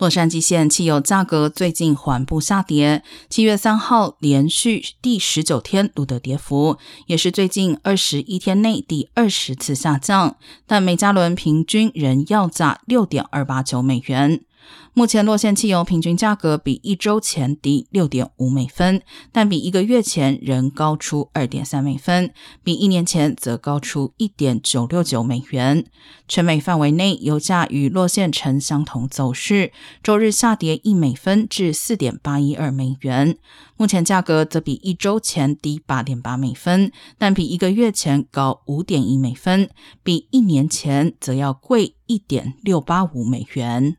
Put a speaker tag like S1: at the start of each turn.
S1: 洛杉矶县汽油价格最近缓步下跌，七月三号连续第十九天录得跌幅，也是最近二十一天内第二十次下降，但每加仑平均仍要价六点二八九美元。目前，洛县汽油平均价格比一周前低六点五美分，但比一个月前仍高出二点三美分，比一年前则高出一点九六九美元。全美范围内油价与洛县呈相同走势，周日下跌一美分至四点八一二美元。目前价格则比一周前低八点八美分，但比一个月前高五点一美分，比一年前则要贵一点六八五美元。